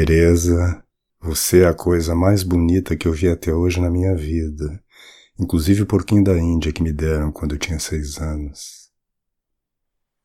Teresa, você é a coisa mais bonita que eu vi até hoje na minha vida, inclusive o porquinho da Índia que me deram quando eu tinha seis anos.